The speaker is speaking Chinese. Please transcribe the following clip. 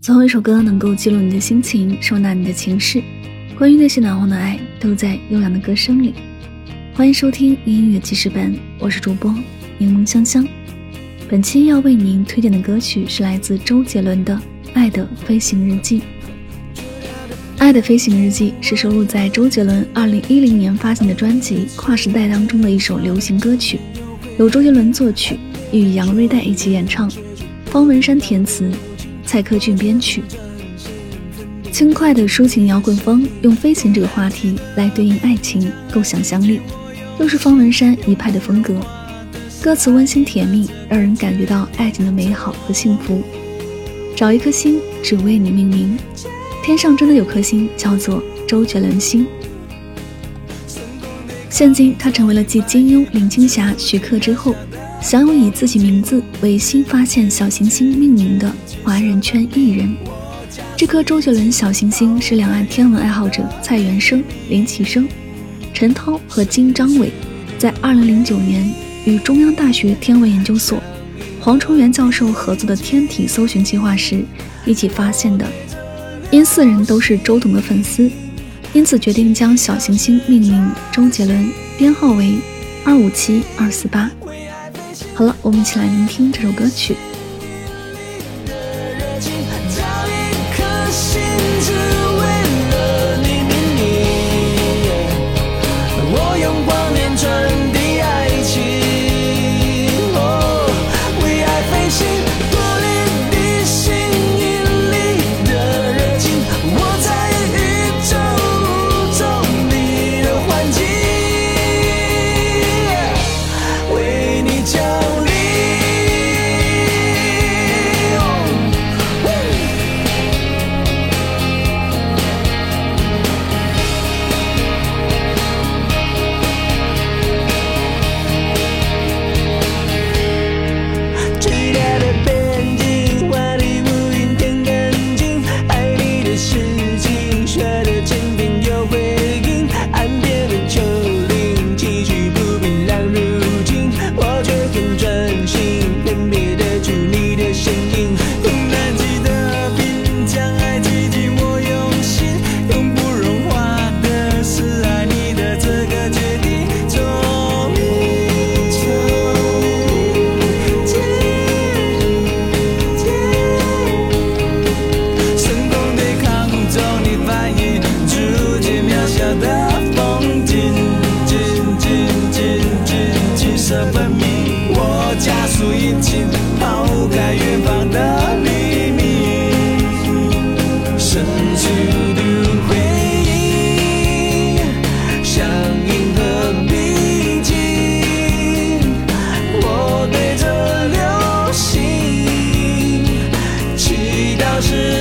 总有一首歌能够记录你的心情，收纳你的情绪。关于那些难忘的爱，都在悠扬的歌声里。欢迎收听音乐记事本，我是主播柠檬香香。本期要为您推荐的歌曲是来自周杰伦的《爱的飞行日记》。《爱的飞行日记》是收录在周杰伦2010年发行的专辑《跨时代》当中的一首流行歌曲，由周杰伦作曲，与杨瑞代一起演唱，方文山填词。蔡克俊编曲，轻快的抒情摇滚风，用飞行这个话题来对应爱情，够想象力，又是方文山一派的风格。歌词温馨甜蜜，让人感觉到爱情的美好和幸福。找一颗星，只为你命名，天上真的有颗星，叫做周杰伦星。现今他成为了继金庸、林青霞、徐克之后。享有以自己名字为新发现小行星命名的华人圈艺人，这颗周杰伦小行星是两岸天文爱好者蔡元生、林启生、陈涛和金章伟在2009年与中央大学天文研究所黄崇元教授合作的天体搜寻计划时一起发现的。因四人都是周董的粉丝，因此决定将小行星命名周杰伦，编号为二五七二四八。好了，我们一起来聆听这首歌曲。这分明。我加速引擎，抛开远方的黎明，深邃的回忆像银河平静。我对着流星祈祷时。